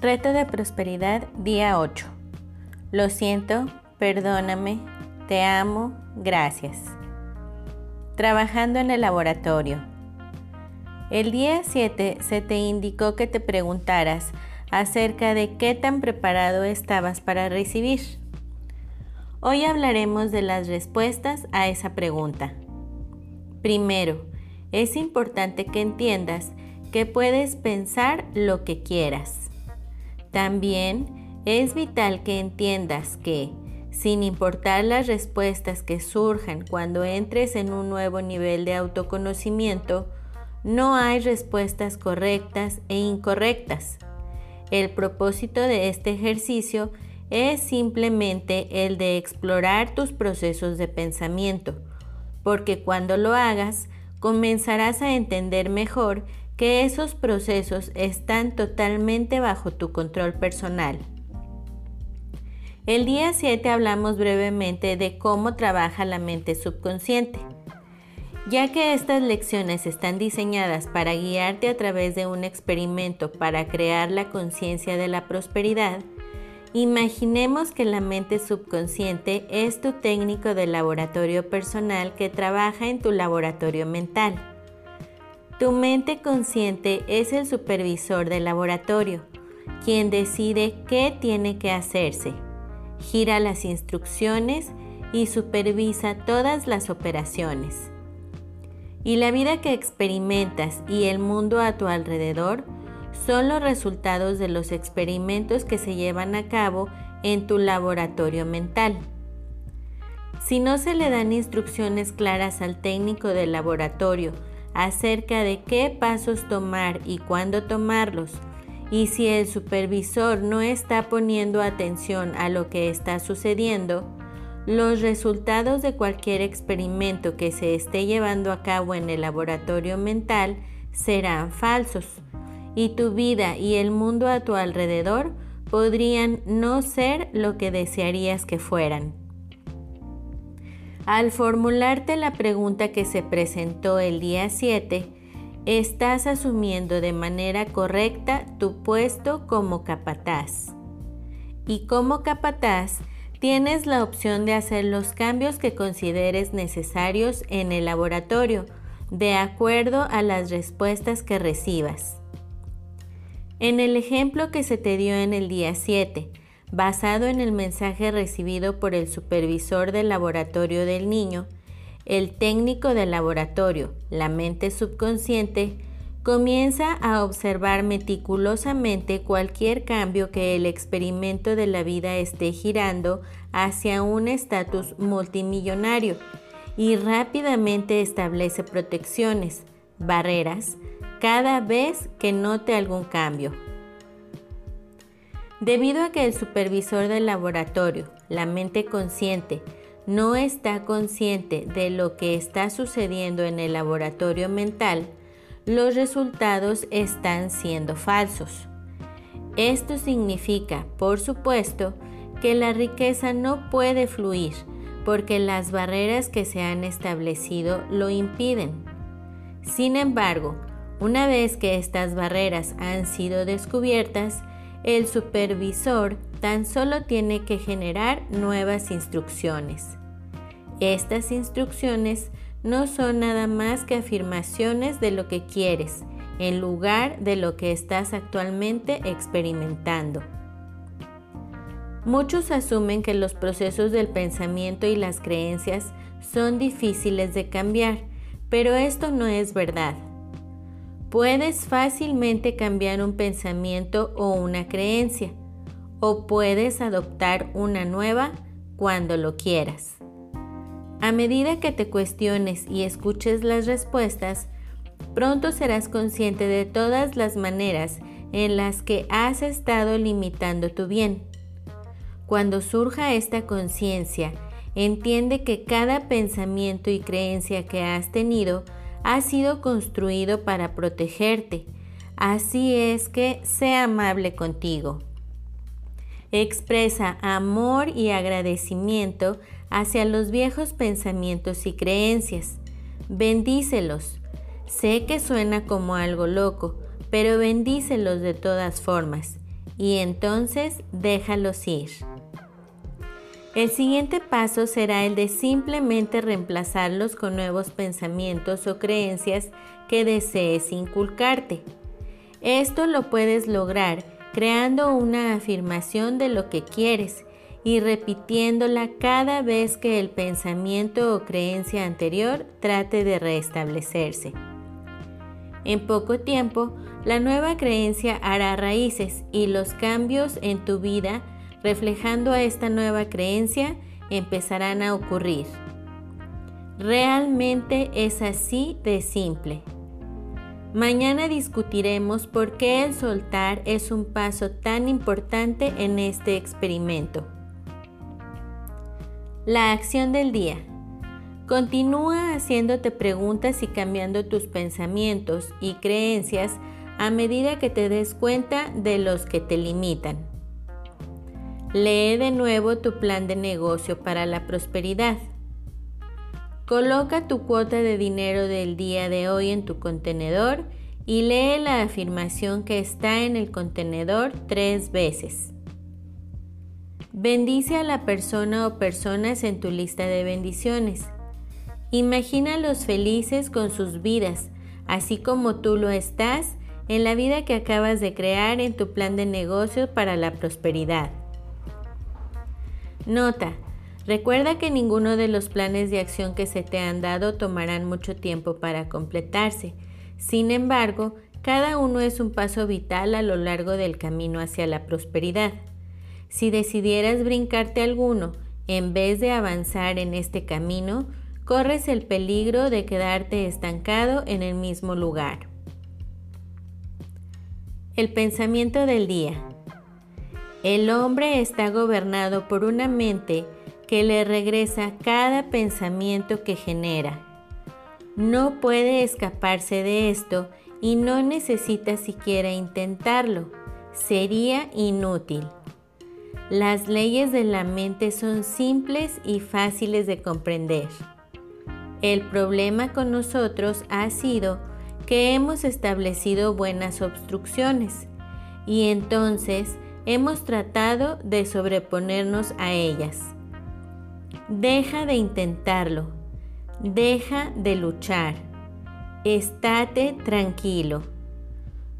Reto de prosperidad día 8. Lo siento, perdóname, te amo, gracias. Trabajando en el laboratorio. El día 7 se te indicó que te preguntaras acerca de qué tan preparado estabas para recibir. Hoy hablaremos de las respuestas a esa pregunta. Primero, es importante que entiendas que puedes pensar lo que quieras. También es vital que entiendas que, sin importar las respuestas que surjan cuando entres en un nuevo nivel de autoconocimiento, no hay respuestas correctas e incorrectas. El propósito de este ejercicio es simplemente el de explorar tus procesos de pensamiento, porque cuando lo hagas, comenzarás a entender mejor que esos procesos están totalmente bajo tu control personal. El día 7 hablamos brevemente de cómo trabaja la mente subconsciente. Ya que estas lecciones están diseñadas para guiarte a través de un experimento para crear la conciencia de la prosperidad, imaginemos que la mente subconsciente es tu técnico de laboratorio personal que trabaja en tu laboratorio mental. Tu mente consciente es el supervisor del laboratorio, quien decide qué tiene que hacerse, gira las instrucciones y supervisa todas las operaciones. Y la vida que experimentas y el mundo a tu alrededor son los resultados de los experimentos que se llevan a cabo en tu laboratorio mental. Si no se le dan instrucciones claras al técnico del laboratorio acerca de qué pasos tomar y cuándo tomarlos. Y si el supervisor no está poniendo atención a lo que está sucediendo, los resultados de cualquier experimento que se esté llevando a cabo en el laboratorio mental serán falsos y tu vida y el mundo a tu alrededor podrían no ser lo que desearías que fueran. Al formularte la pregunta que se presentó el día 7, estás asumiendo de manera correcta tu puesto como capataz. Y como capataz, tienes la opción de hacer los cambios que consideres necesarios en el laboratorio, de acuerdo a las respuestas que recibas. En el ejemplo que se te dio en el día 7, basado en el mensaje recibido por el supervisor del laboratorio del niño, el técnico del laboratorio, la mente subconsciente, comienza a observar meticulosamente cualquier cambio que el experimento de la vida esté girando hacia un estatus multimillonario y rápidamente establece protecciones, barreras, cada vez que note algún cambio. Debido a que el supervisor del laboratorio, la mente consciente, no está consciente de lo que está sucediendo en el laboratorio mental, los resultados están siendo falsos. Esto significa, por supuesto, que la riqueza no puede fluir porque las barreras que se han establecido lo impiden. Sin embargo, una vez que estas barreras han sido descubiertas, el supervisor tan solo tiene que generar nuevas instrucciones. Estas instrucciones no son nada más que afirmaciones de lo que quieres en lugar de lo que estás actualmente experimentando. Muchos asumen que los procesos del pensamiento y las creencias son difíciles de cambiar, pero esto no es verdad. Puedes fácilmente cambiar un pensamiento o una creencia, o puedes adoptar una nueva cuando lo quieras. A medida que te cuestiones y escuches las respuestas, pronto serás consciente de todas las maneras en las que has estado limitando tu bien. Cuando surja esta conciencia, entiende que cada pensamiento y creencia que has tenido ha sido construido para protegerte. Así es que sé amable contigo. Expresa amor y agradecimiento hacia los viejos pensamientos y creencias. Bendícelos. Sé que suena como algo loco, pero bendícelos de todas formas y entonces déjalos ir. El siguiente paso será el de simplemente reemplazarlos con nuevos pensamientos o creencias que desees inculcarte. Esto lo puedes lograr creando una afirmación de lo que quieres y repitiéndola cada vez que el pensamiento o creencia anterior trate de restablecerse. En poco tiempo, la nueva creencia hará raíces y los cambios en tu vida reflejando a esta nueva creencia empezarán a ocurrir. Realmente es así de simple. Mañana discutiremos por qué el soltar es un paso tan importante en este experimento. La acción del día. Continúa haciéndote preguntas y cambiando tus pensamientos y creencias a medida que te des cuenta de los que te limitan. Lee de nuevo tu plan de negocio para la prosperidad. Coloca tu cuota de dinero del día de hoy en tu contenedor y lee la afirmación que está en el contenedor tres veces. Bendice a la persona o personas en tu lista de bendiciones. Imagínalos felices con sus vidas, así como tú lo estás en la vida que acabas de crear en tu plan de negocio para la prosperidad. Nota, Recuerda que ninguno de los planes de acción que se te han dado tomarán mucho tiempo para completarse. Sin embargo, cada uno es un paso vital a lo largo del camino hacia la prosperidad. Si decidieras brincarte alguno en vez de avanzar en este camino, corres el peligro de quedarte estancado en el mismo lugar. El pensamiento del día. El hombre está gobernado por una mente que le regresa cada pensamiento que genera. No puede escaparse de esto y no necesita siquiera intentarlo. Sería inútil. Las leyes de la mente son simples y fáciles de comprender. El problema con nosotros ha sido que hemos establecido buenas obstrucciones y entonces hemos tratado de sobreponernos a ellas. Deja de intentarlo. Deja de luchar. Estate tranquilo.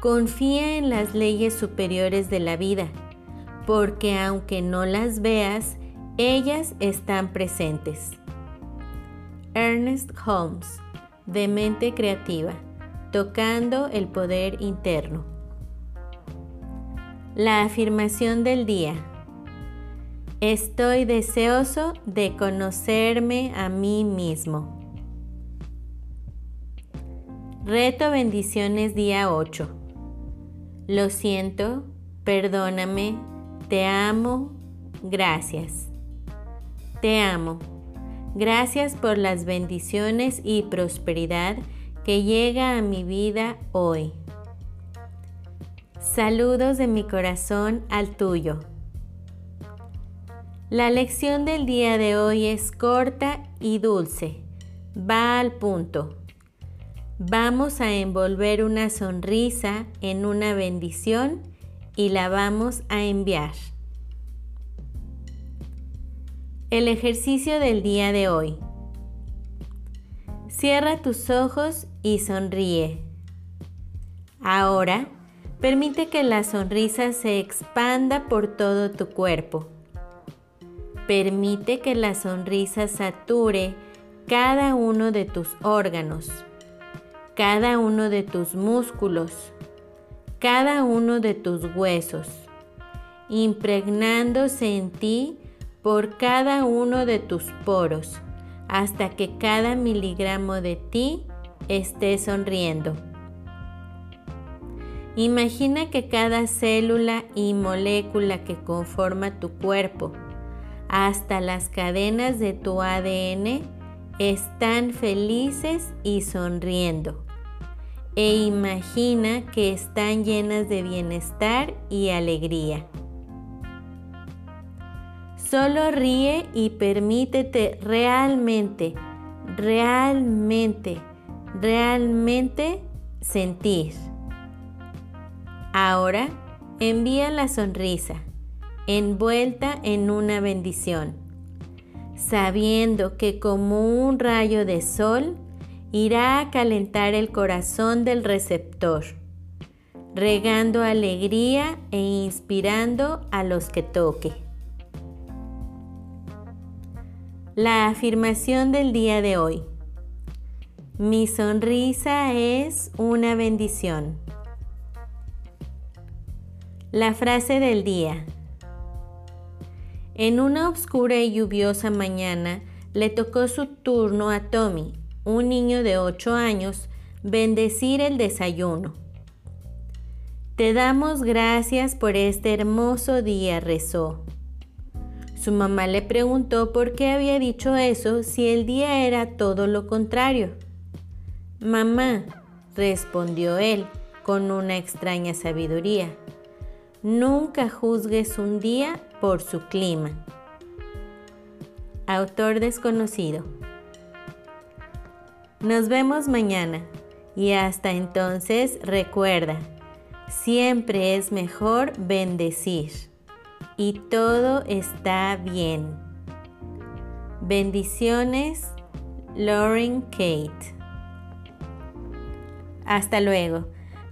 Confía en las leyes superiores de la vida, porque aunque no las veas, ellas están presentes. Ernest Holmes, de mente creativa, tocando el poder interno. La afirmación del día. Estoy deseoso de conocerme a mí mismo. Reto bendiciones día 8. Lo siento, perdóname, te amo, gracias. Te amo. Gracias por las bendiciones y prosperidad que llega a mi vida hoy. Saludos de mi corazón al tuyo. La lección del día de hoy es corta y dulce. Va al punto. Vamos a envolver una sonrisa en una bendición y la vamos a enviar. El ejercicio del día de hoy. Cierra tus ojos y sonríe. Ahora, permite que la sonrisa se expanda por todo tu cuerpo. Permite que la sonrisa sature cada uno de tus órganos, cada uno de tus músculos, cada uno de tus huesos, impregnándose en ti por cada uno de tus poros, hasta que cada miligramo de ti esté sonriendo. Imagina que cada célula y molécula que conforma tu cuerpo hasta las cadenas de tu ADN están felices y sonriendo. E imagina que están llenas de bienestar y alegría. Solo ríe y permítete realmente, realmente, realmente sentir. Ahora envía la sonrisa, envuelta en una bendición, sabiendo que como un rayo de sol irá a calentar el corazón del receptor, regando alegría e inspirando a los que toque. La afirmación del día de hoy. Mi sonrisa es una bendición. La frase del día. En una oscura y lluviosa mañana le tocó su turno a Tommy, un niño de 8 años, bendecir el desayuno. Te damos gracias por este hermoso día, rezó. Su mamá le preguntó por qué había dicho eso si el día era todo lo contrario. Mamá, respondió él con una extraña sabiduría. Nunca juzgues un día por su clima. Autor desconocido. Nos vemos mañana y hasta entonces recuerda, siempre es mejor bendecir y todo está bien. Bendiciones, Lauren Kate. Hasta luego.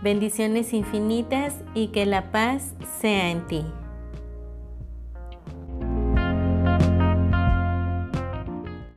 Bendiciones infinitas y que la paz sea en ti.